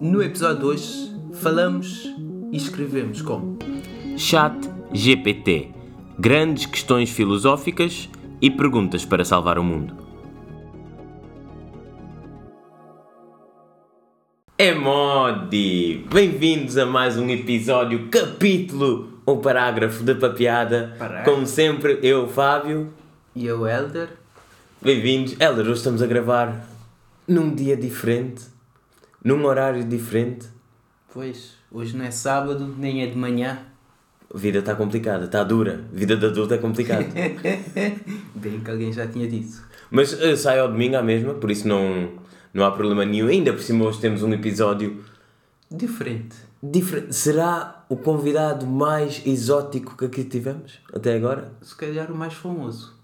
No episódio de hoje falamos e escrevemos com Chat GPT. Grandes questões filosóficas e perguntas para salvar o mundo. É modi! Bem-vindos a mais um episódio, capítulo ou parágrafo da papiada. Parágrafo. Como sempre, eu, Fábio. e eu, Elder. Bem-vindos. Helder, hoje estamos a gravar num dia diferente, num horário diferente. Pois, hoje não é sábado, nem é de manhã. A vida está complicada, está dura. A vida de adulto é complicada. Bem que alguém já tinha dito. Mas uh, sai ao domingo à mesma, por isso não, não há problema nenhum. Ainda por cima hoje temos um episódio Diferente. diferente. Será o convidado mais exótico que aqui tivemos até agora? Se calhar o mais famoso.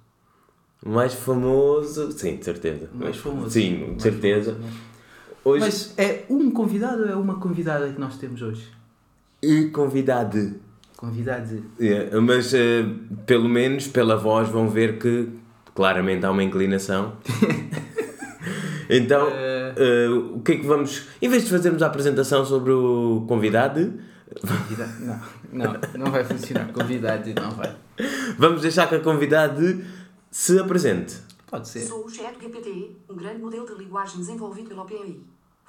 O mais famoso? Sim, de certeza. Mais famoso. Sim, de certeza. famoso, Hoje, Mas é um convidado ou é uma convidada que nós temos hoje? e convidado. Convidado. É, mas eh, pelo menos pela voz vão ver que claramente há uma inclinação. então, Eh. eh, o que é que vamos. Em vez de fazermos a apresentação sobre o convidado, Convidado. Não, não, não vai funcionar. Convidado não vai. vamos deixar que a convidada se apresente. Pode ser. Sou o ChatGPT, um grande modelo de linguagem desenvolvido pela OpenAI.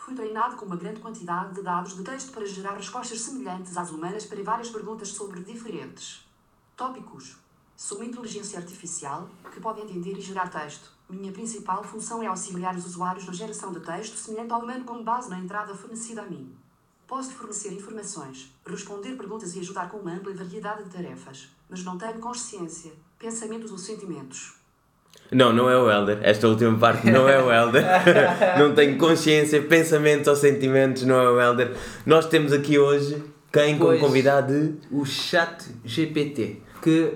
Fui treinado com uma grande quantidade de dados de texto para gerar respostas semelhantes às humanas para várias perguntas sobre diferentes tópicos. Sou uma inteligência artificial que pode entender e gerar texto. Minha principal função é auxiliar os usuários na geração de texto semelhante ao humano com base na entrada fornecida a mim. Posso fornecer informações, responder perguntas e ajudar com uma ampla variedade de tarefas, mas não tenho consciência, pensamentos ou sentimentos. Não, não é o Helder. Esta última parte não é o Helder. não tenho consciência, pensamentos ou sentimentos, não é o Helder. Nós temos aqui hoje quem como Pois. convidado? O chat GPT, que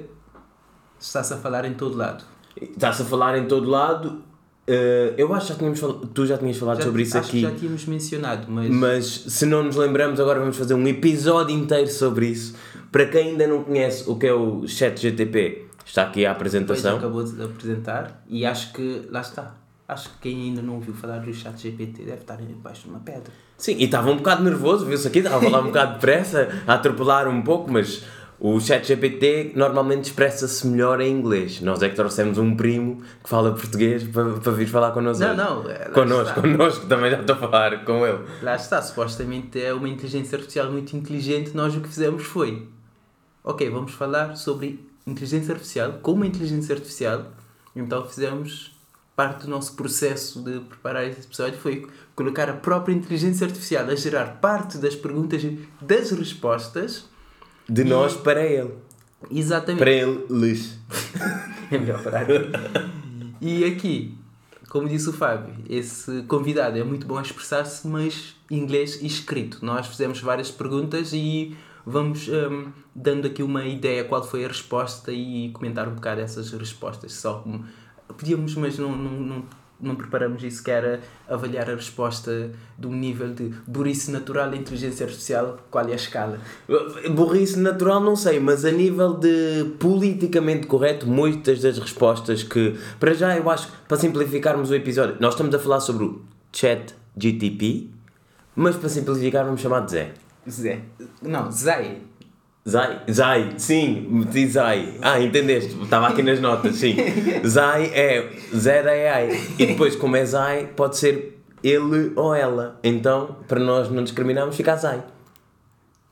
está-se a falar em todo lado. Está-se a falar em todo lado. Eh, eu acho que já tínhamos falado, tu já tinhas falado Já- sobre isso acho aqui. que já tínhamos mencionado, mas, Mas se não nos lembramos, agora vamos fazer um episódio inteiro sobre isso. Para quem ainda não conhece o que é o Chat GTP, está aqui a apresentação. acabou de apresentar e acho que, lá está, acho que quem ainda não ouviu falar do chat GPT deve estar embaixo de uma pedra. Sim, e estava um bocado nervoso, viu-se aqui, estava a falar um bocado depressa, a atropelar um pouco, mas o Chat GPT normalmente expressa-se melhor em inglês. Nós é que trouxemos um primo que fala português para, para vir falar connosco. Não, não, é, Connosco, está. connosco, também já estou a falar com ele. Lá está, supostamente é uma inteligência artificial muito inteligente. Nós o que fizemos foi: ok, vamos falar sobre inteligência artificial, como inteligência artificial. Então fizemos parte do nosso processo de preparar esse episódio foi colocar a própria inteligência artificial a gerar parte das perguntas e das respostas. De nós para ele. Exatamente. Para eles. É melhor parar aqui. E aqui, como disse o Fábio, esse convidado é muito bom a expressar-se, mas inglês e escrito. Nós fizemos várias perguntas e vamos hum, dando aqui uma ideia qual foi a resposta e comentar um bocado essas respostas. Só como podíamos, mas não, não, não, não preparamos isso, que era avaliar a resposta um nível de burrice natural e inteligência artificial, qual é a escala. Burrice natural não sei, mas a nível de politicamente correto, muitas das respostas que, para já eu acho, para simplificarmos o episódio, nós estamos a falar sobre o Chat GTP, mas para simplificar vamos chamar de Zé. Zé. Não, Zay. Zai, Zai, sim, meti Zai. Ah, entendeste? Estava aqui nas notas, sim. Zai é Zé da AI. E depois, como é Zai, pode ser ele ou ela. Então, para nós não discriminarmos, fica Zai.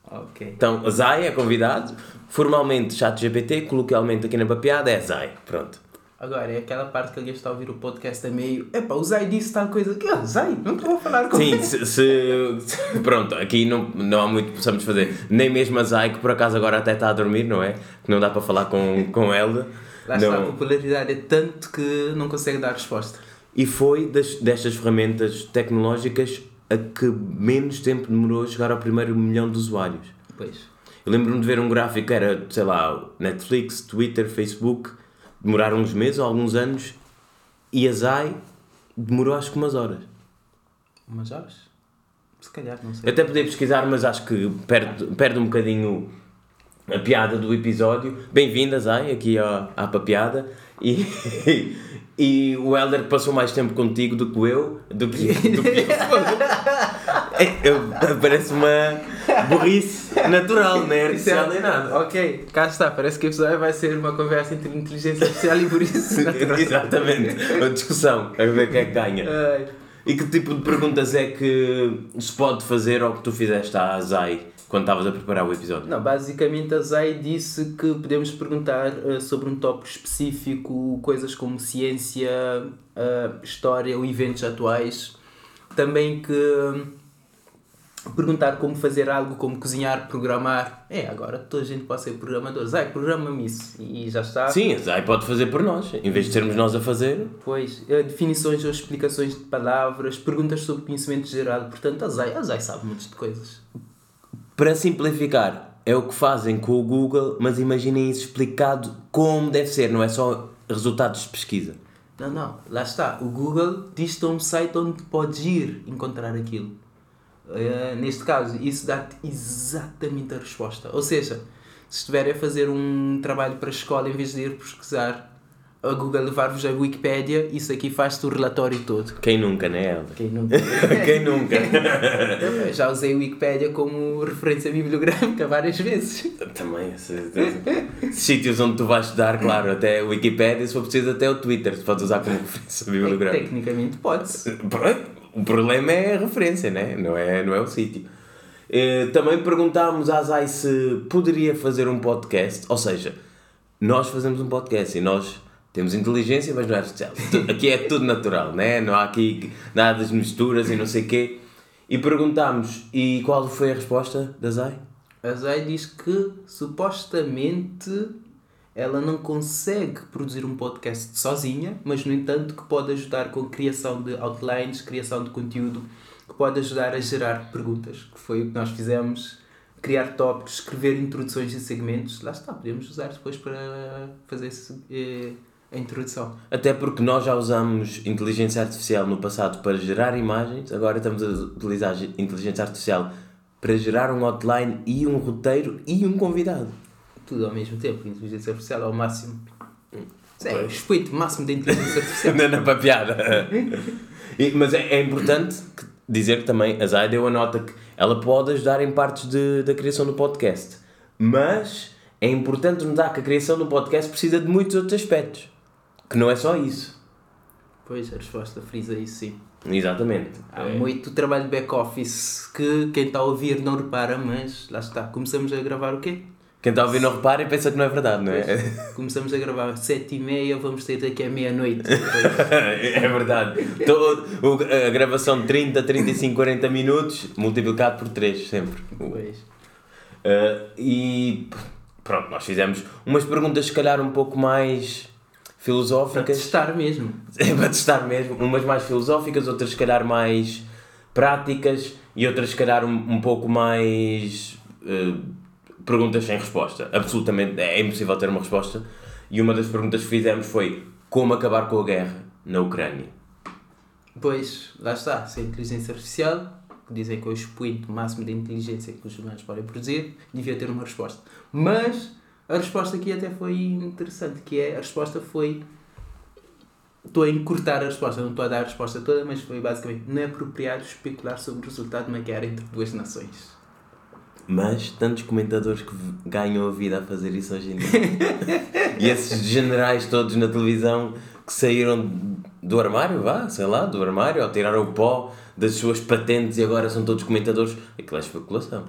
Ok. Então, Zai é convidado, formalmente chat GPT, coloquialmente aqui na papiada é Zai. Pronto. Agora, é aquela parte que alguém está a ouvir o podcast a meio. Epá, o Zay disse tal coisa. Que ah, Zay, não estou a falar com Sim, ele. se, se- se- Pronto, aqui não, não há muito que possamos fazer. Nem mesmo a Zai, que por acaso agora até está a dormir, não é? Que não dá para falar com, com ela. Lá está, a Não. popularidade é tanto que não consegue dar resposta. E foi das, destas ferramentas tecnológicas a que menos tempo demorou a chegar ao primeiro milhão de usuários. Pois. Eu lembro-me de ver um gráfico que era, sei lá, Netflix, Twitter, Facebook, demoraram uns meses ou alguns anos, e a Zai demorou acho que umas horas. Umas horas? Se calhar, não sei. Eu até podia pesquisar, mas acho que perde, perde um bocadinho a piada do episódio. Bem-vindas, ai, aqui à, à papiada. E, e o Helder passou mais tempo contigo do que eu. Do que, do que eu. É, eu- Parece uma burrice natural, não é artificial nem nada. Ok, cá está. Parece que o episódio vai ser uma conversa entre inteligência artificial e isso natural. Exatamente, uma discussão, a ver quem é que ganha. E que tipo de perguntas é que se pode fazer ao que tu fizeste à Zai quando estavas a preparar o episódio? Não, basicamente a Zay disse que podemos perguntar eh, sobre um tópico específico, coisas como ciência, eh, história ou eventos atuais. Também que hum, perguntar como fazer algo, como cozinhar, programar. É, agora toda a gente pode ser programador. Zay, programa-me isso. E já está. Sim, a Zai pode fazer por nós, em vez de sermos nós a fazer. Pois, eh, definições ou explicações de palavras, perguntas sobre conhecimento geral. Portanto, a Zay, a sabe muitas de coisas. Para simplificar, é o que fazem com o Google, mas imaginem isso explicado como deve ser, não é só resultados de pesquisa. Não, não, lá está. O Google diz-te um site onde podes ir encontrar aquilo. Eh, neste caso, isso dá-te exatamente a resposta. Ou seja, se estiverem a fazer um trabalho para a escola, em vez de ir pesquisar, a Google levar-vos a Wikipédia, isso aqui faz-te o relatório todo. Quem nunca, né, Helder? Quem nunca... Quem nunca? Eu Já usei a Wikipédia como referência bibliográfica várias vezes. Também, sítios onde tu vais estudar, claro, até o Wikipedia, se for preciso, até o Twitter, tu podes usar como referência bibliográfica. Tecnicamente pode-se. O problema é a referência, né? não, é, não é o sítio. Eh, Também perguntámos à Zai se poderia fazer um podcast, ou seja, nós fazemos um podcast e nós temos inteligência, mas não é artificial. Aqui é tudo natural, né? não há aqui nada de misturas e não sei o quê. E perguntámos, e qual foi a resposta da Zai? A Zay diz que supostamente ela não consegue produzir um podcast sozinha, mas no entanto que pode ajudar com a criação de outlines, criação de conteúdo, que pode ajudar a gerar perguntas, que foi o que nós fizemos, criar tópicos, escrever introduções e segmentos. Lá está, podemos usar depois para fazer esse, eh, a introdução. Até porque nós já usamos inteligência artificial no passado para gerar imagens, agora estamos a utilizar inteligência artificial para gerar um outline e um roteiro e um convidado. Tudo ao mesmo tempo, inteligência artificial ao máximo. É o expoente máximo da inteligência artificial. Na, na papiada. E- mas é, é importante que- dizer que também a Zay deu a nota que ela pode ajudar em partes de, da criação do podcast. Mas é importante notar que a criação do podcast precisa de muitos outros aspectos. Que não é só isso. Pois, a resposta frisa isso sim. Exatamente. Há É. muito trabalho back-office que quem está a ouvir não repara, mas lá está. Começamos a gravar o quê? Quem está a ouvir não repara e pensa que não é verdade, não é? Começamos a gravar às sete e meia, vamos ter daqui à meia-noite. é verdade. Todo, o- a gravação de 30, 35, 40 minutos multiplicado por 3 sempre. Pois. Uh, e pronto, nós fizemos umas perguntas se calhar um pouco mais Para filosóficas. testar mesmo. É para testar mesmo. Umas mais filosóficas, outras se calhar mais práticas e outras se calhar um, um pouco mais uh, perguntas sem resposta. Absolutamente, é impossível ter uma resposta. E uma das perguntas que fizemos foi como acabar com a guerra na Ucrânia. Pois, lá está. Se a inteligência artificial, que dizem que é o expoente máximo da inteligência que os humanos podem produzir, devia ter uma resposta. Mas a resposta aqui até foi interessante, que é, a resposta foi... Estou a encurtar a resposta, não estou a dar a resposta toda, mas foi basicamente não é apropriado especular sobre o resultado de uma guerra entre duas nações. Mas tantos comentadores que ganham a vida a fazer isso hoje em dia. e esses generais todos na televisão que saíram do armário, vá, sei lá, do armário, ou tiraram o pó das suas patentes e agora são todos comentadores. Aquilo é especulação.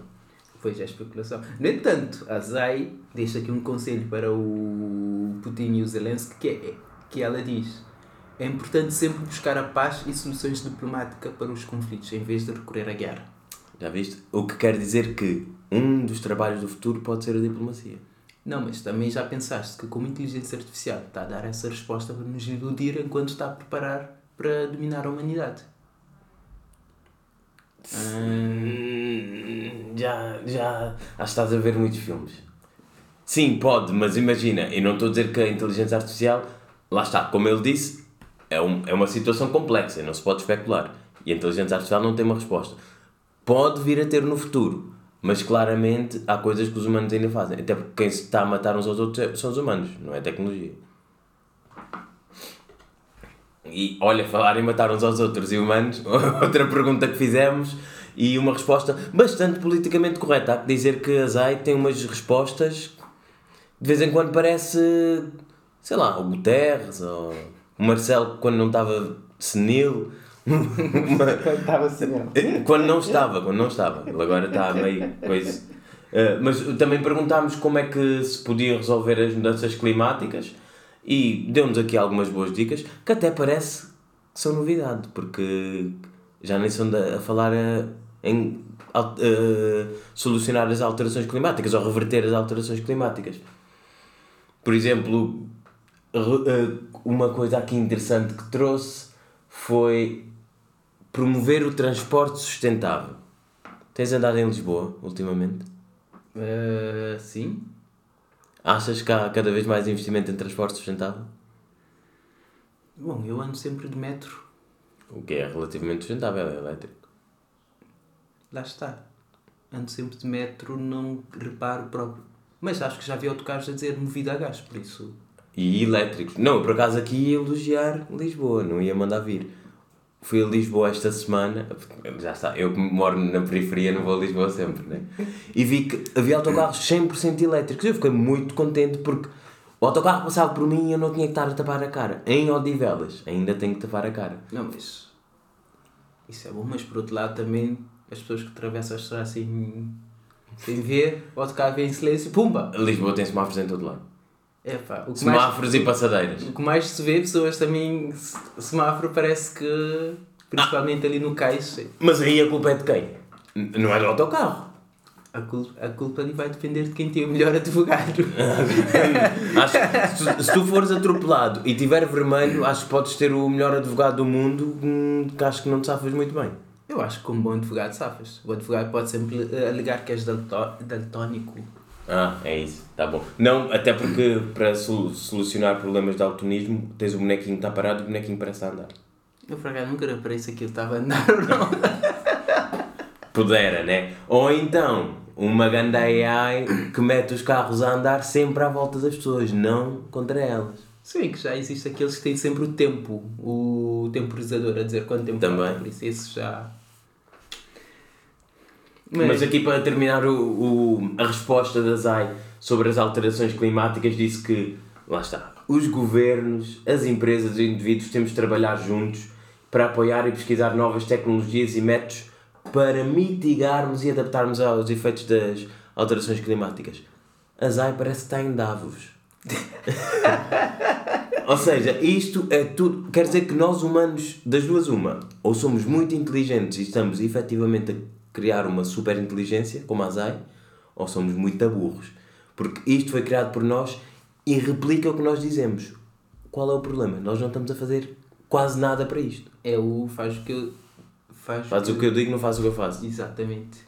Pois é, especulação. No entanto, a Zay deixa aqui um conselho para o Putin e o Zelensky, que, é, que ela diz é importante sempre buscar a paz e soluções diplomáticas para os conflitos, em vez de recorrer à guerra. Já viste? O que quer dizer que um dos trabalhos do futuro pode ser a diplomacia. Não, mas também já pensaste que como inteligência artificial está a dar essa resposta para nos iludir enquanto está a preparar para dominar a humanidade. Hum, já, já. Acho que estás a ver muitos filmes. Sim, pode, mas imagina, eu não estou a dizer que a inteligência artificial, lá está, como ele disse, é, um, é uma situação complexa, não se pode especular. E a inteligência artificial não tem uma resposta. Pode vir a ter no futuro, Mas claramente há coisas que os humanos ainda fazem. Até porque quem se está a matar uns aos outros é- são os humanos, não é a tecnologia. E olha, falar em matar uns aos outros e humanos, outra pergunta que fizemos e uma resposta bastante politicamente correta. Há que dizer que a ZAI tem umas respostas de vez em quando parece, sei lá, o Guterres ou o Marcelo quando não estava senil. Uma- Estava assim, quando não estava, quando não estava. Ele agora está meio coisa. Uh, mas também perguntámos como é que se podiam resolver as mudanças climáticas e deu-nos aqui algumas boas dicas que até parece que são novidade, porque já nem são a falar uh, em al- uh, solucionar as alterações climáticas ou reverter as alterações climáticas. Por exemplo, uh, uma coisa aqui interessante que trouxe foi promover o transporte sustentável. Tens andado em Lisboa ultimamente? Eh, sim. Achas que há cada vez mais investimento em transporte sustentável? Bom, eu ando sempre de metro. O que é relativamente sustentável, é elétrico. Lá está. Ando sempre de metro, não reparo próprio. Mas acho que já vi autocarros a dizer movido a gás, por isso. E elétricos. Não, por acaso aqui ia elogiar Lisboa, não ia mandar vir. Fui a Lisboa esta semana, já está, eu que moro na periferia não vou a Lisboa sempre, né? E vi que havia autocarros 100% elétricos. Eu fiquei muito contente porque o autocarro passava por mim e eu não tinha que estar a tapar a cara. Em Odivelas, ainda tenho que tapar a cara. Não, mas. Isso é bom, mas por outro lado também as pessoas que atravessam a estrada sem, sem ver, o autocarro vem em silêncio, pumba! Lisboa tem semáforos em todo lado. É pá, o que mais, Semáforos e passadeiras. o que mais se vê, pessoas também. se- Semáforo parece que. Principalmente ali no caixa. Mas aí a culpa é de quem? Não é do autocarro. A culpa, a culpa ali vai depender de quem tem o melhor advogado. Acho que se, tu fores atropelado e tiver vermelho, acho que podes ter o melhor advogado do mundo, hum, que acho que não te safas muito bem. Eu acho que como bom advogado safas. O advogado pode sempre eh, alegar que és daltónico. Ah, é isso, tá bom. Não, até porque para solu- solucionar problemas de altonismo, tens o bonequinho que está parado e o bonequinho parece a andar. Eu por acaso nunca reparei se aquilo estava a andar ou não. Pudera, né? Ou então, uma ganda AI que mete os carros a andar sempre à volta das pessoas, não contra elas. Bem que já existe aqueles que têm sempre o tempo, o temporizador a dizer quanto tempo Também. falta, por isso esse já. Mas, aqui para terminar o, o- a resposta da ZAI sobre as alterações climáticas disse que, lá está, os governos, as empresas e os indivíduos temos de trabalhar juntos para apoiar e pesquisar novas tecnologias e métodos para mitigarmos e adaptarmos aos efeitos das alterações climáticas. A ZAI parece que está em Davos. Ou seja, isto é tudo. Quer dizer que nós humanos, das duas, uma, ou somos muito inteligentes e estamos efetivamente a criar uma super inteligência, como a ZAI, ou somos muito burros. Porque isto foi criado por nós e replica o que nós dizemos. Qual é o problema? Nós não estamos a fazer quase nada para isto. É o faz o que eu. Faz, Faz o que eu digo, não faz o que eu faço. Exatamente.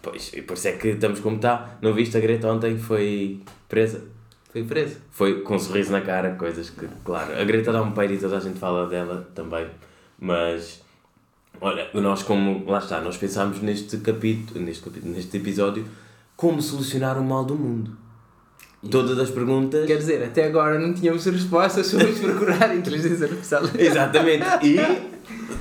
Pois, e por isso é que estamos como está. Não viste a Greta ontem foi presa? Foi preso. Foi com um sorriso na cara, coisas que, claro, a Greta dá um peito e toda a gente fala dela também, mas olha, nós como, lá está, nós pensámos neste capítulo, neste capítulo, neste episódio, como solucionar o mal do mundo. Todas as perguntas. Quer dizer, até agora não tínhamos respostas, fomos procurar inteligência artificial. Exatamente. E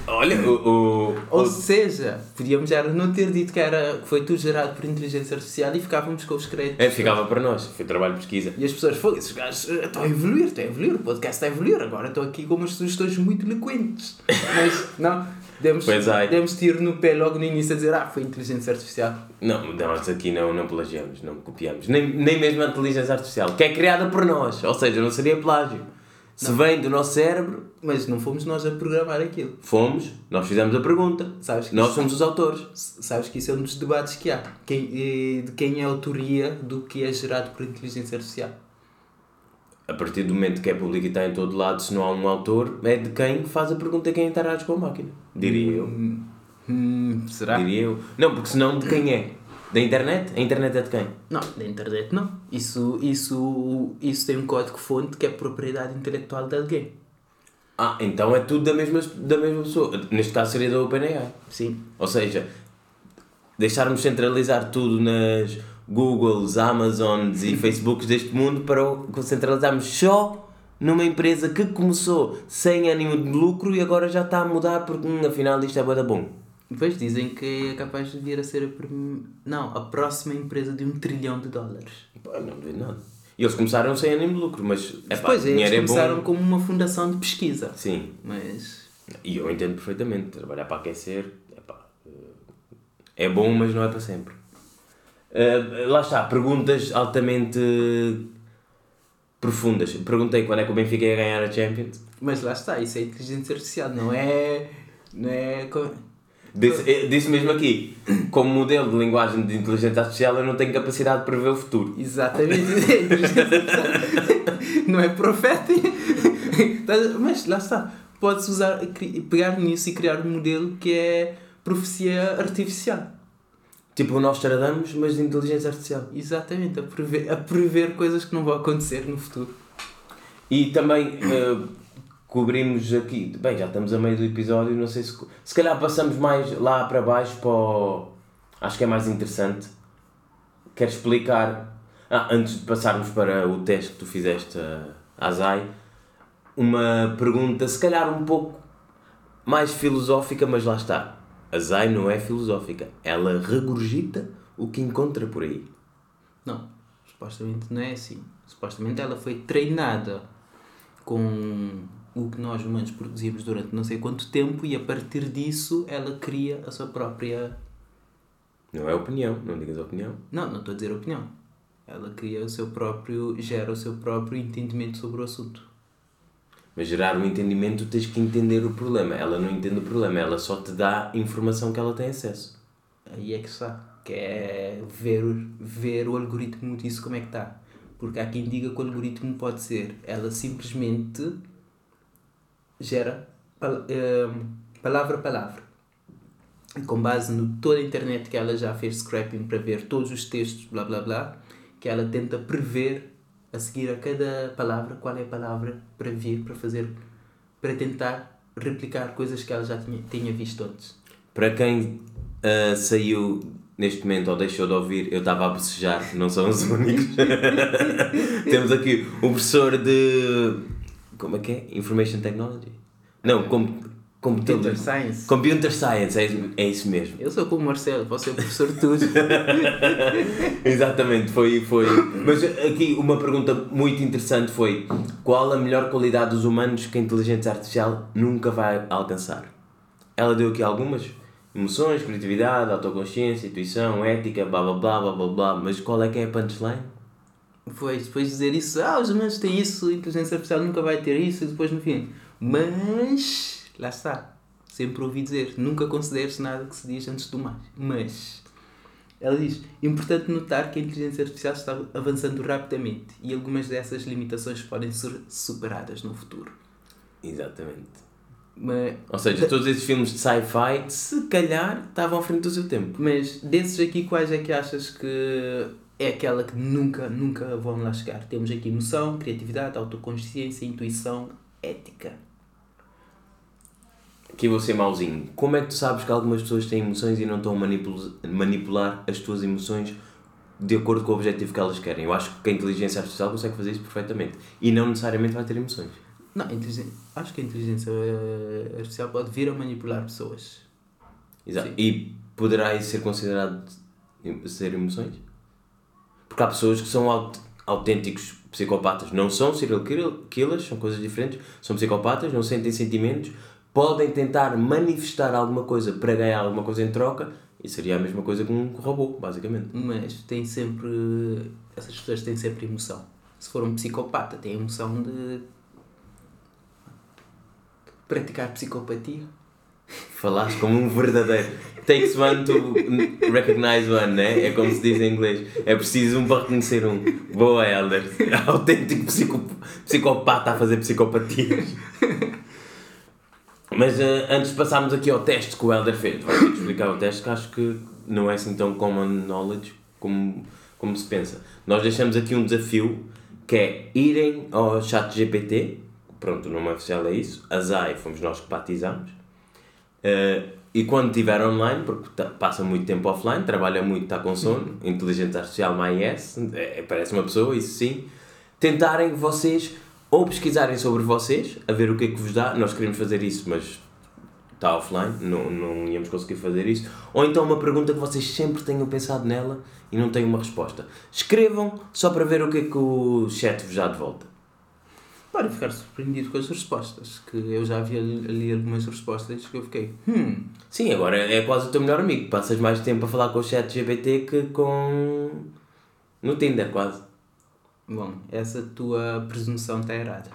olha, o, o, Ou o- seja, podíamos já não ter dito que, era, que foi tudo gerado por inteligência artificial e ficávamos com os créditos. é, ficava para nós, foi trabalho de pesquisa. E as pessoas, foram esses gajos eh, estão a evoluir, estão a evoluir, o podcast está a evoluir, agora estou aqui com umas sugestões muito eloquentes. Mas, não, demos, Pois é. demos tiro no pé logo no início a dizer, ah, foi inteligência artificial. Não, nós aqui não, não plagiamos, não copiamos. Nem, nem mesmo a inteligência artificial, que é criada por nós. Ou seja, não seria plágio. Se vem do nosso cérebro, Mas não fomos nós a programar aquilo. fomos, nós fizemos a pergunta. Sabes que, Nós isso, somos os autores. sabes que isso é um dos debates que há. Quem, eh, de quem é a autoria do que é gerado por inteligência artificial. A partir do momento que é público e está em todo lado, se não há um autor, é de quem faz a pergunta quem interage com a máquina. Diria eu. Hum, será? Diria eu. Não, porque senão de quem é? Da internet? A internet é de quem? Não, da internet não. Isso, isso, isso tem um código-fonte que é propriedade intelectual de alguém. Ah, então é tudo da mesma, da mesma pessoa. Neste caso seria da OpenAI. Sim. Ou seja, deixarmos centralizar tudo nas Googles, Amazons e Facebooks deste mundo para o centralizarmos só numa empresa que começou sem ânimo de lucro e agora já está a mudar porque hum, afinal isto é boa bom. Depois dizem que é capaz de vir a ser a, prim... não, a próxima empresa de um trilhão de dólares. Pá, não duvido nada. E eles começaram sem ânimo de lucro, mas é pá, Depois eles dinheiro é começaram bom. como uma fundação de pesquisa. Sim, Mas e eu entendo perfeitamente. Trabalhar para aquecer é pá, é bom, mas não é para sempre. Ah, lá está, perguntas altamente profundas. Perguntei quando é que o Benfica ia ganhar a Champions. Mas lá está, isso é inteligência artificial, não é. Não é. Disse, eh, disse mesmo aqui, como modelo de linguagem de inteligência artificial, eu não tenho capacidade de prever o futuro. Exatamente, é inteligência artificial. não é profeta. Mas lá está, podes usar, pegar nisso e criar um modelo que é profecia artificial. Tipo o Nostradamus, mas de inteligência artificial. Exatamente, a prever, a prever coisas que não vão acontecer no futuro. E também eh, cobrimos aqui, bem, já estamos a meio do episódio, não sei se. Se calhar passamos mais lá para baixo para o. Acho que é mais interessante. Quero explicar. Ah, antes de passarmos para o teste que tu fizeste a- à Zai, uma pergunta, se calhar um pouco mais filosófica, mas lá está. A Zai não é filosófica, ela regurgita o que encontra por aí. Não, supostamente não é assim. Supostamente ela foi treinada com o que nós humanos produzimos durante não sei quanto tempo e a partir disso ela cria a sua própria. Não é opinião, não digas opinião. Não, não estou a dizer opinião. Ela cria o seu próprio. gera o seu próprio entendimento sobre o assunto. Mas gerar um entendimento tens que entender o problema. Ela não entende o problema, ela só te dá informação que ela tem acesso. Aí é que está. Que é ver, o- ver o algoritmo disso como é que está. Porque há quem diga que o algoritmo pode ser. Ela simplesmente gera ehm, palavra a palavra. E com base no toda a internet que ela já fez scrapping para ver todos os textos, blá blá blá, que ela tenta prever a seguir a cada palavra qual é a palavra para vir, para fazer, para tentar replicar coisas que ela já tinha, tinha visto antes. Para quem ah, saiu neste momento ou deixou de ouvir, eu estava a bocejar, não são os únicos. Temos aqui o professor de. Como é que é? Information Technology? Não, com, Computer Science. Computer Science, é, isso- é isso mesmo. Eu sou como o Marcelo, posso ser professor de tudo. Exatamente, foi, foi. Mas aqui uma pergunta muito interessante foi: qual a melhor qualidade dos humanos que a inteligência artificial nunca vai alcançar? Ela deu aqui algumas: emoções, criatividade, autoconsciência, intuição, ética, blá blá blá blá blá blá. Mas qual é que é a punchline? Depois, depois de dizer isso, ah, os humanos têm isso, a inteligência artificial nunca vai ter isso, e depois no fim. Mas, lá está. Sempre ouvi dizer, nunca consideres nada que se diz antes do mais. Mas, ela diz, importante notar que a inteligência artificial está avançando rapidamente e algumas dessas limitações podem ser superadas no futuro. Exatamente. Mas, Ou seja, todos esses filmes de sci-fi, se calhar, estavam à frente do seu tempo. Mas desses aqui, quais é que achas que é aquela que nunca, nunca vão lá chegar? Temos aqui emoção, criatividade, autoconsciência, intuição, ética. Aqui vou ser mauzinho. Como é que tu sabes que algumas pessoas têm emoções e não estão a manipul- manipular as tuas emoções de acordo com o objetivo que elas querem? Eu acho que a inteligência artificial consegue fazer isso perfeitamente. E não necessariamente vai ter emoções. Não, acho que a inteligência eh, artificial pode vir a manipular pessoas. Exato. Sim. E poderá isso ser considerado ser emoções? Porque há pessoas que são aut- autênticos psicopatas. Não são serial kill- killers, são coisas diferentes. São psicopatas, não sentem sentimentos, podem tentar manifestar alguma coisa para ganhar alguma coisa em troca. E seria a mesma coisa que um robô, basicamente. Mas tem sempre. Essas pessoas têm sempre emoção. Se for um psicopata, tem emoção de. praticar psicopatia. Falaste como um verdadeiro. Takes one to recognize one, né? É como se diz em inglês. É preciso um para reconhecer um. Boa, Helder. Autêntico psico, psicopata a fazer psicopatias. Mas eh, antes de passarmos aqui ao teste que o Helder fez, vou ter que explicar o teste que acho que não é assim tão common knowledge como, como se pensa. Nós deixamos aqui um desafio que é irem ao chat GPT, pronto, o nome oficial é isso, a ZAI fomos nós que batizamos, eh, E quando estiver online, porque passa muito tempo offline, trabalha muito, está com sono, inteligência artificial mais é, parece uma pessoa, isso sim, tentarem vocês ou pesquisarem sobre vocês, a ver o que é que vos dá, nós queremos fazer isso, mas está offline, não, não íamos conseguir fazer isso, ou então uma pergunta que vocês sempre tenham pensado nela e não têm uma resposta. Escrevam só para ver o que é que o chat vos dá de volta. Pode ficar surpreendido com as respostas, que eu já vi ali, ali algumas respostas que eu fiquei, hum, Sim, agora é quase o teu melhor amigo. Passas mais tempo a falar com o chat GPT que com. no Tinder, quase. Bom, essa tua presunção está errada.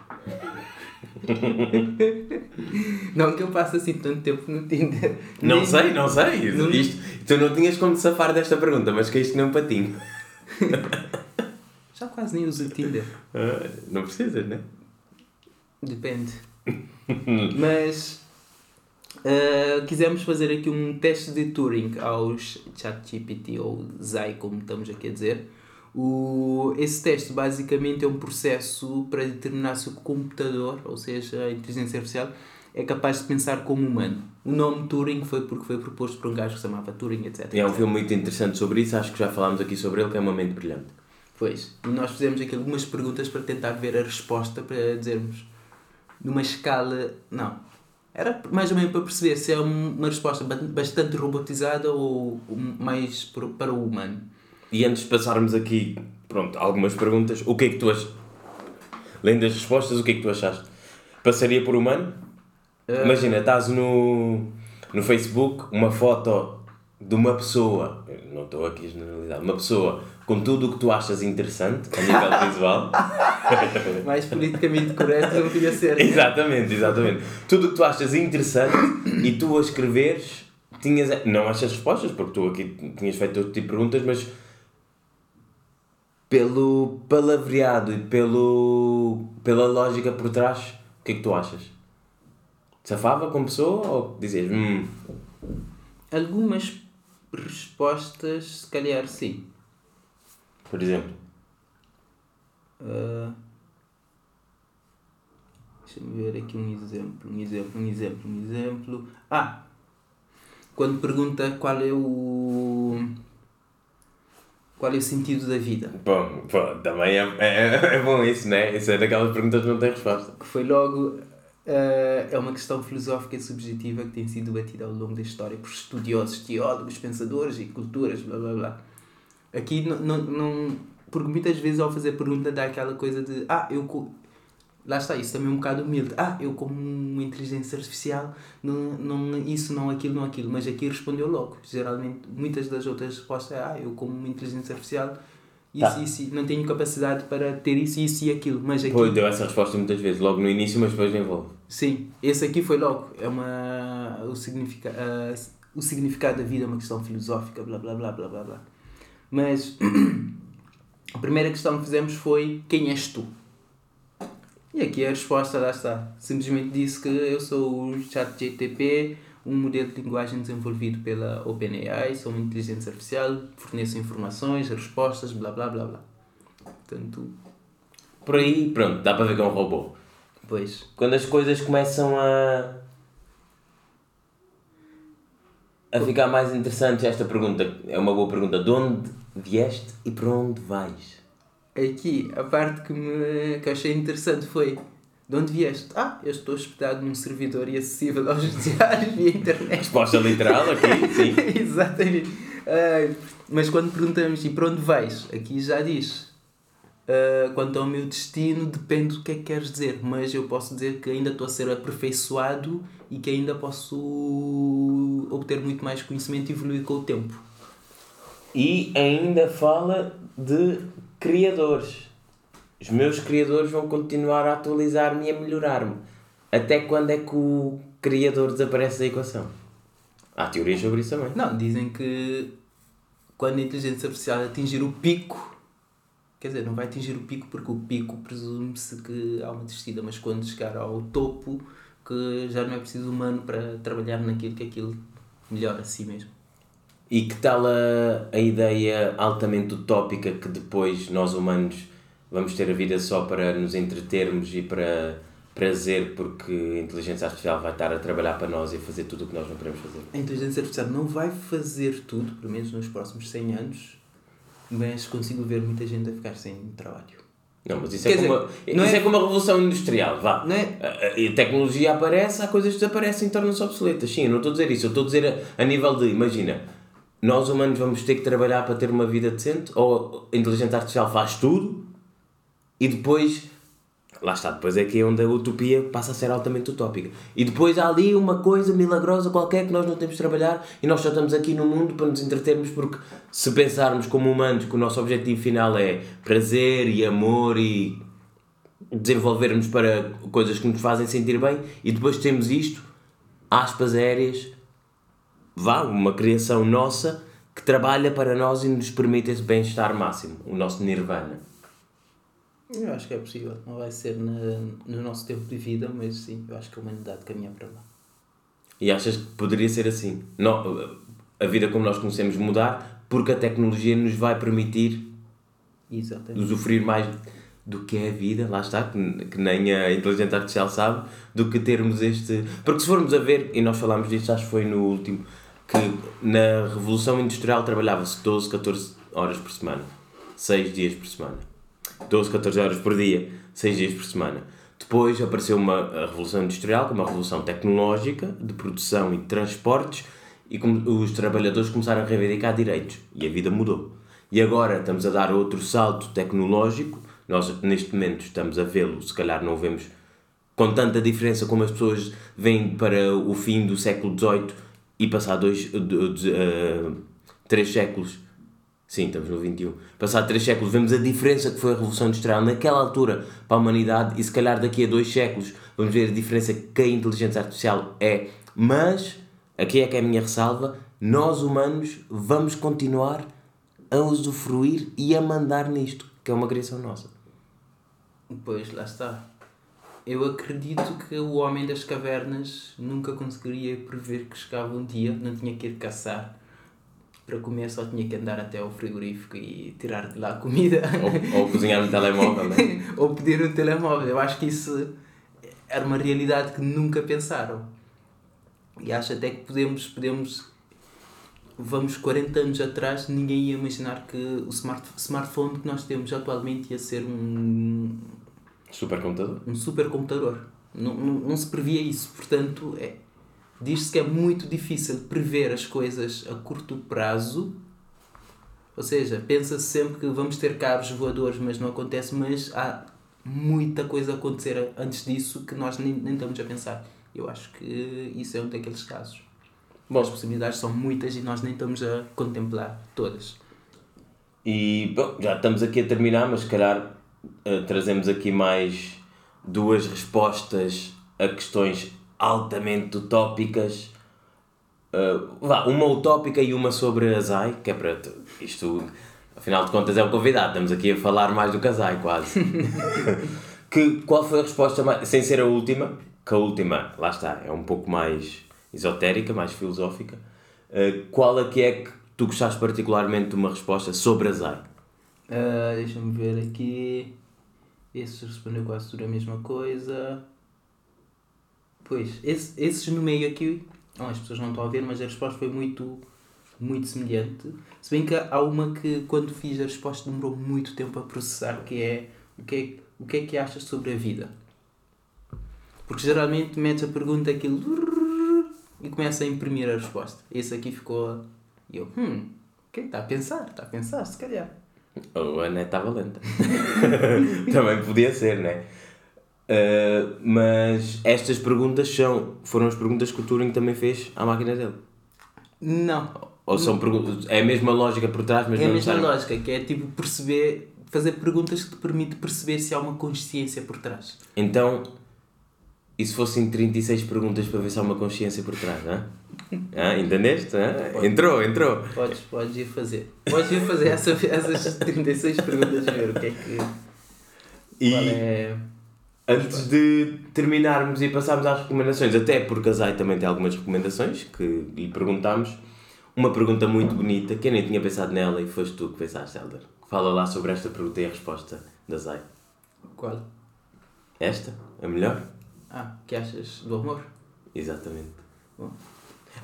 não que eu passe assim tanto tempo no Tinder. Não Nem- sei, não sei. Não- Isto, tu não tinhas como te safar desta pergunta, mas que isto não patinho. Já quase nem uso o Tinder. Ah, não precisas, né? Depende. Mas uh, quisemos fazer aqui um teste de Turing aos ChatGPT ou Zai, como estamos aqui a dizer. O, esse teste basicamente é um processo para determinar se o computador, ou seja, a inteligência artificial, é capaz de pensar como humano. O nome Turing foi porque foi proposto por um gajo que se chamava Turing, etc. É um filme muito interessante sobre isso, acho que já falámos aqui sobre ele, que é uma mente brilhante. Pois, e nós fizemos aqui algumas perguntas para tentar ver a resposta para dizermos numa escala. Não. Era mais ou menos para perceber se é um- uma resposta ba- bastante robotizada ou mais para o humano. E antes de passarmos aqui, pronto, algumas perguntas, o que é que tu achas? Além das respostas, o que é que tu achaste? Passaria por humano? Ah. Imagina, estás no, no Facebook, uma foto de uma pessoa, não estou aqui a generalizar, uma pessoa com tudo o que tu achas interessante a nível visual. Mais politicamente correto não podia ser. né? exatamente, exatamente. Tudo o que tu achas interessante e tu a escreveres, tinhas. Não achas respostas, porque tu aqui tinhas feito outro tipo de perguntas, mas pelo palavreado e pelo, pela lógica por trás, o que é que tu achas? Safava como pessoa ou dizias, hum, Algumas respostas, se calhar sim. por exemplo, Ah, Deixa-me ver aqui um exemplo, um exemplo, um exemplo, um exemplo. Ah! Quando pergunta qual é o. Qual é o sentido da vida? bom, bom também é, é, é bom isso, né? Isso é daquelas perguntas que não têm resposta. Que foi logo. ah, é uma questão filosófica e subjetiva que tem sido debatida ao longo da história por estudiosos, teólogos, pensadores e culturas, blá blá blá. Aqui não, não, não. Porque muitas vezes ao fazer pergunta dá aquela coisa de. Ah, eu. Lá está, isso também é um bocado humilde. Ah, eu como uma inteligência artificial, não, não, isso, não aquilo, não aquilo. Mas aqui respondeu logo. Geralmente, muitas das outras respostas é, ah, eu como uma inteligência artificial, isso, Tá. isso, não tenho capacidade para ter isso, isso e aquilo. Mas aqui, Pois, deu essa resposta muitas vezes, logo no início, mas depois envolve. sim, esse aqui foi logo. É uma, o, significa, ah, o significado da vida é uma questão filosófica, blá, blá, blá, blá, blá, blá. Mas, a primeira questão que fizemos foi, quem és tu? E aqui a resposta lá está. Simplesmente disse que eu sou o ChatGTP, um modelo de linguagem desenvolvido pela OpenAI, sou uma inteligência artificial, forneço informações, respostas, blá blá blá blá. Portanto, Por aí, pronto, dá para ver que é um robô. pois, Quando as coisas começam a. a ficar mais interessantes, esta pergunta é uma boa pergunta. De onde vieste e para onde vais? Aqui a parte que, me, que achei interessante foi de onde vieste? Ah, eu estou hospedado num servidor e acessível aos diários via internet. Resposta literal aqui, sim. Exatamente. Ai, mas quando perguntamos e para onde vais, aqui já diz. ah, quanto ao meu destino, depende do que é que queres dizer, mas eu posso dizer que ainda estou a ser aperfeiçoado e que ainda posso obter muito mais conhecimento e evoluir com o tempo. E ainda fala de criadores. Os meus criadores vão continuar a atualizar-me e a melhorar-me. Até quando é que o criador desaparece da equação? Há teorias sobre isso também. Não, dizem que quando a inteligência artificial atingir o pico, quer dizer, não vai atingir o pico porque o pico presume-se que há uma descida, mas quando chegar ao topo, que já não é preciso humano para trabalhar naquilo que aquilo melhora a si mesmo. E que tal a, a ideia altamente utópica que depois nós humanos vamos ter a vida só para nos entretermos e para prazer porque a inteligência artificial vai estar a trabalhar para nós e fazer tudo o que nós não queremos fazer. A inteligência artificial não vai fazer tudo, pelo menos nos próximos 100 anos, mas consigo ver muita gente a ficar sem trabalho. Não, mas isso, Quer é como, dizer, a, não isso é- é... como a revolução industrial, vá. Não é? A, a- a tecnologia aparece, há coisas que desaparecem e tornam-se obsoletas. Sim, eu não estou a dizer isso, eu estou a dizer a, a nível de, imagina, nós humanos vamos ter que trabalhar para ter uma vida decente ou a inteligência artificial faz tudo e depois, lá está, depois é que é onde a utopia passa a ser altamente utópica. E depois há ali uma coisa milagrosa qualquer que nós não temos de trabalhar e nós só estamos aqui no mundo para nos entretermos porque se pensarmos como humanos que o nosso objetivo final é prazer e amor e desenvolvermos para coisas que nos fazem sentir bem e depois temos isto, aspas aéreas, vá, uma criação nossa que trabalha para nós e nos permite esse bem-estar máximo, o nosso nirvana. Eu acho que é possível. Não vai ser na, no nosso tempo de vida, mas sim, eu acho que a humanidade caminha para lá. E achas que poderia ser assim? Não, a vida como nós conhecemos mudar porque a tecnologia nos vai permitir Exatamente. usufruir mais do que é a vida, lá está, que, que nem a inteligência artificial sabe, do que termos este. Porque se formos a ver, e nós falámos disto, acho que foi no último, que na Revolução Industrial trabalhava-se 12, 14 horas por semana, 6 dias por semana. 12, 14 horas por dia, 6 dias por semana. Depois apareceu uma Revolução Industrial, é uma revolução tecnológica, de produção e de transportes, e os trabalhadores começaram a reivindicar direitos. E a vida mudou. E agora estamos a dar outro salto tecnológico. Nós, neste momento, estamos a vê-lo, se calhar não o vemos com tanta diferença como as pessoas vêm para o fim do século XVIII e passar dois, eh, três séculos. Sim, estamos no XXI. Passar três séculos, vemos a diferença que foi a Revolução Industrial naquela altura para a humanidade e se calhar daqui a dois séculos vamos ver a diferença que a inteligência artificial é. Mas, aqui é que é a minha ressalva, nós humanos vamos continuar a usufruir e a mandar nisto, que é uma criação nossa. Pois, lá está. Eu acredito que o homem das cavernas nunca conseguiria prever que chegava um dia, não tinha que ir caçar. Para comer só tinha que andar até ao frigorífico e tirar de lá a comida. Ou, ou cozinhar no telemóvel, né? Ou pedir um telemóvel. Eu acho que isso era uma realidade que nunca pensaram. E acho até que podemos, podemos vamos 40 anos atrás, ninguém ia imaginar que o smart, smartphone que nós temos atualmente ia ser um, Supercomputador. um supercomputador. Não, não, não se previa isso. Portanto, é, diz-se que é muito difícil prever as coisas a curto prazo. Ou seja, pensa-se sempre que vamos ter carros voadores, mas não acontece. Mas há muita coisa a acontecer antes disso que nós nem, nem estamos a pensar. Eu acho que isso é um daqueles casos. Bom. As possibilidades são muitas e nós nem estamos a contemplar todas. E bom, já estamos aqui a terminar, mas se calhar eh, trazemos aqui mais duas respostas a questões altamente utópicas. Eh, vá, uma utópica e uma sobre a Zai, que é para isto, afinal de contas, é o convidado, estamos aqui a falar mais do que a Zai, quase. que, qual foi a resposta mais, sem ser a última, que a última, lá está, é um pouco mais esotérica, mais filosófica. Eh, qual é que é que tu gostaste particularmente de uma resposta sobre a Zai? Ah, Deixa-me ver aqui. Esse respondeu quase tudo a mesma coisa. Pois, esse, esses no meio aqui, oh, as pessoas não estão a ver, mas a resposta foi muito, muito semelhante. Se bem que há uma que, quando fiz a resposta, demorou muito tempo a processar, que é o que é, o que, é que achas sobre a vida? Porque geralmente metes a pergunta aquilo e começa a imprimir a resposta. Esse aqui ficou. E eu, hum, quem está a pensar? Está a pensar, se calhar. Ou a net estava lenta. Também podia ser, né? Uh, mas estas perguntas são, foram as perguntas que o Turing também fez à máquina dele. Não. Ou são perguntas. É a mesma lógica por trás, mas É a não mesma necessariamente- lógica, que é tipo perceber, fazer perguntas que te permite perceber se há uma consciência por trás. Então, e se fossem 36 perguntas para ver se há uma consciência por trás, não ah, Entendeste? hã? Entrou, entrou. Podes, podes ir fazer. Podes ir fazer essa, essas 36 perguntas ver o que é que. E é. antes de terminarmos e passarmos às recomendações, até porque a Zai também tem algumas recomendações que lhe perguntámos, uma pergunta muito bonita, que eu nem tinha pensado nela e foste tu que pensaste, Helder. Fala lá sobre esta pergunta e a resposta da Zai. Qual? Esta? A melhor? Ah, que achas do amor? Exatamente. Bom.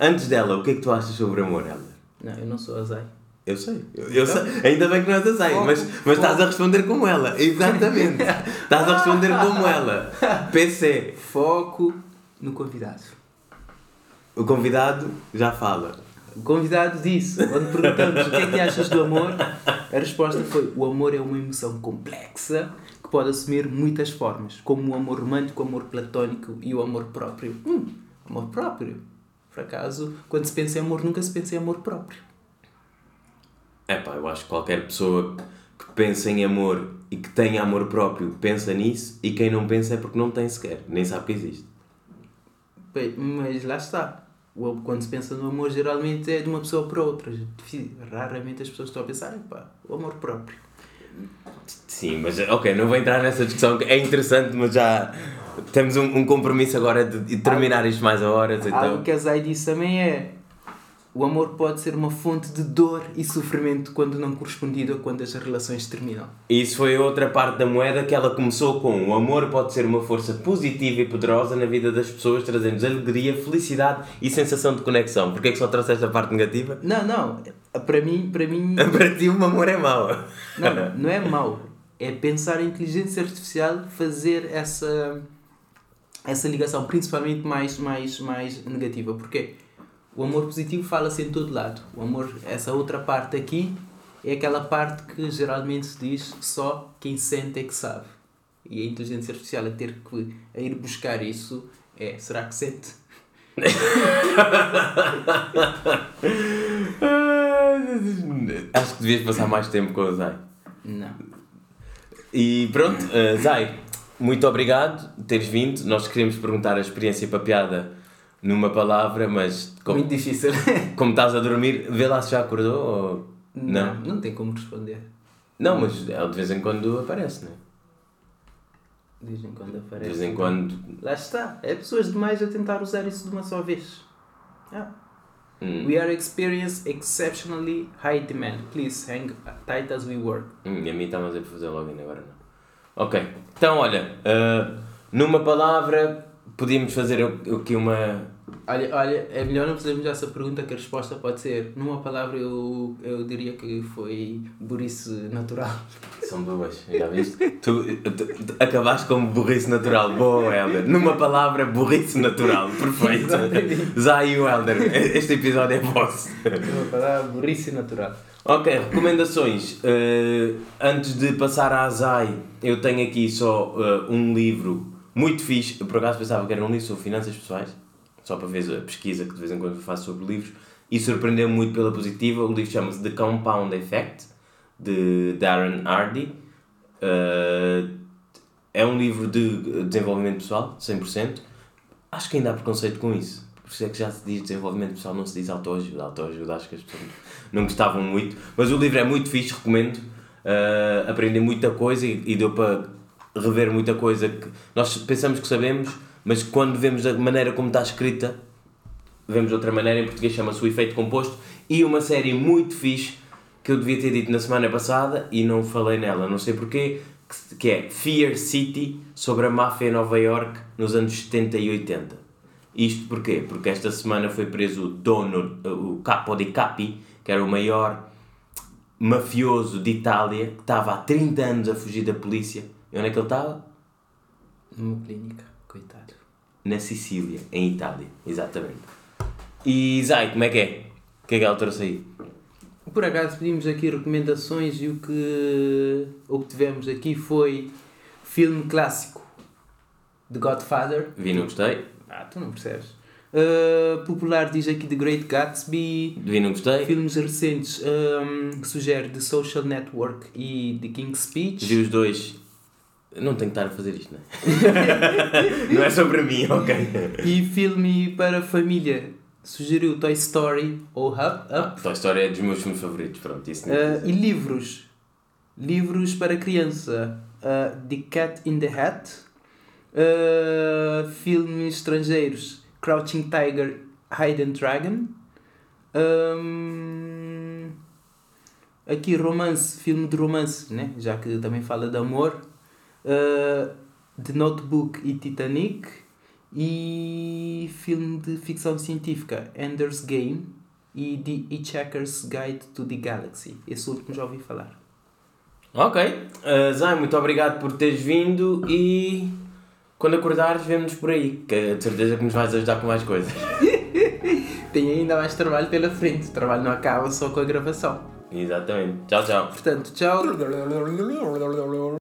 Antes dela, o que é que tu achas sobre amor, Helder? Não, eu não sou azai. Eu sei. Eu, eu sei. Ainda bem que não és a sei, mas, mas estás a responder como ela. Exatamente. estás a responder como ela. PC. Foco no convidado. O convidado já fala. O convidado disse, quando perguntamos o que é que achas do amor, a resposta foi: o amor é uma emoção complexa que pode assumir muitas formas, como o amor romântico, o amor platónico e o amor próprio. Hum, amor próprio. Por acaso, quando se pensa em amor, nunca se pensa em amor próprio. É pá, eu acho que qualquer pessoa que pensa em amor e que tenha amor próprio pensa nisso e quem não pensa é porque não tem sequer, nem sabe que existe. Bem, Mas lá está. Quando se pensa no amor, geralmente é de uma pessoa para outra. Raramente as pessoas estão a pensar, epá, o amor próprio. Sim, mas ok, não vou entrar nessa discussão que é interessante, mas já temos um, um compromisso agora de, terminar isto mais a horas. Então... Algo que a Zay disse também é o amor pode ser uma fonte de dor e sofrimento quando não correspondido ou quando as relações terminam. E isso foi outra parte da moeda que ela começou com. O amor pode ser uma força positiva e poderosa na vida das pessoas, trazendo alegria, felicidade e sensação de conexão. Porquê é que só trouxeste a parte negativa? Não, não. Para mim, para mim Para ti, o amor é mau. não, não é mau. É pensar a inteligência artificial fazer essa essa ligação, principalmente mais mais mais negativa, porque o amor positivo fala-se em todo lado. O amor, essa outra parte aqui é aquela parte que geralmente se diz só quem sente é que sabe. E a inteligência artificial a ter que a ir buscar isso é, será que sente? Acho que devias passar mais tempo com o Zay. Não. E pronto, uh, Zay, muito obrigado por teres vindo. Nós queríamos perguntar a experiência para piada numa palavra, mas como, Muito difícil. como estás a dormir, vê lá se já acordou ou. Não. não, não tem como responder. Não, mas ela de vez em quando aparece, não é? De vez em quando De aparece. vez em quando. Lá está. É pessoas demais a tentar usar isso de uma só vez. Ah. Hum, We are experiencing exceptionally high demand. Please hang tight as we work. hum, e a mim está a dizer para fazer login agora não. Ok. Então, olha, uh, numa palavra, podíamos fazer aqui uma. Olha, olha, é melhor não fazermos essa pergunta que a resposta pode ser, numa palavra eu, eu diria que foi burrice natural. São duas, já viste? tu, tu- tu acabaste como burrice natural. Boa, Helder. Numa palavra, burrice natural. Perfeito. Zay e o Helder. Este episódio é vosso. Numa palavra, burrice natural. Ok, recomendações. Uh, antes de passar à Zay, eu tenho aqui só uh, um livro muito fixe. Eu por acaso pensava que era um livro sobre finanças pessoais, só para ver a pesquisa que de vez em quando faço sobre livros, e surpreendeu-me muito pela positiva. O livro chama-se The Compound Effect, de Darren Hardy. Uh, é um livro de desenvolvimento pessoal, 100%. Acho que ainda há preconceito com isso. Por isso é que já se diz desenvolvimento pessoal, não se diz autoajuda. Autoajuda acho que as pessoas não gostavam muito. Mas o livro é muito fixe, recomendo. Uh, aprendi muita coisa e, e deu para rever muita coisa que nós pensamos que sabemos, mas quando vemos a maneira como está escrita, vemos de outra maneira. Em português chama-se O Efeito Composto. E uma série muito fixe que eu devia ter dito na semana passada e não falei nela, não sei porquê, que- é Fear City, sobre a máfia em Nova York nos anos 70 e 80. Isto porquê? Porque esta semana foi preso o dono, o Capo di Capi, que era o maior mafioso de Itália, que estava há 30 anos a fugir da polícia. E onde é que ele estava? Numa clínica, coitado. Na Sicília, em Itália, exatamente. E Zay, como é que é? O que é que ela trouxe aí? Por acaso pedimos aqui recomendações e o que, o que tivemos aqui foi filme clássico The Godfather. Vi, não gostei. Ah, tu não percebes. Uh, popular diz aqui The Great Gatsby. Vi, não gostei. Filmes recentes um, sugere The Social Network e The King's Speech. Vi os dois. Não tenho que estar a fazer isto, não é? não é sobre mim, ok. E filme para família sugeriu Toy Story ou Up. Up. Toy Story é dos meus filmes favoritos, pronto, isso Uh, e livros. Livros para criança. Uh, the Cat in the Hat. Uh, filmes estrangeiros. Crouching Tiger, Hidden Dragon. Um, aqui romance, filme de romance, né? já que também fala de amor. Uh, The Notebook e Titanic. E filme de ficção científica Ender's Game e The Hitchhiker's Guide to the Galaxy. Esse último já ouvi falar. Ok. Uh, Zay, muito obrigado por teres vindo e quando acordares, vemos-nos por aí, que de certeza que nos vais ajudar com mais coisas. Tem ainda mais trabalho pela frente. O trabalho não acaba só com a gravação. Exatamente. Tchau, tchau. Portanto, tchau.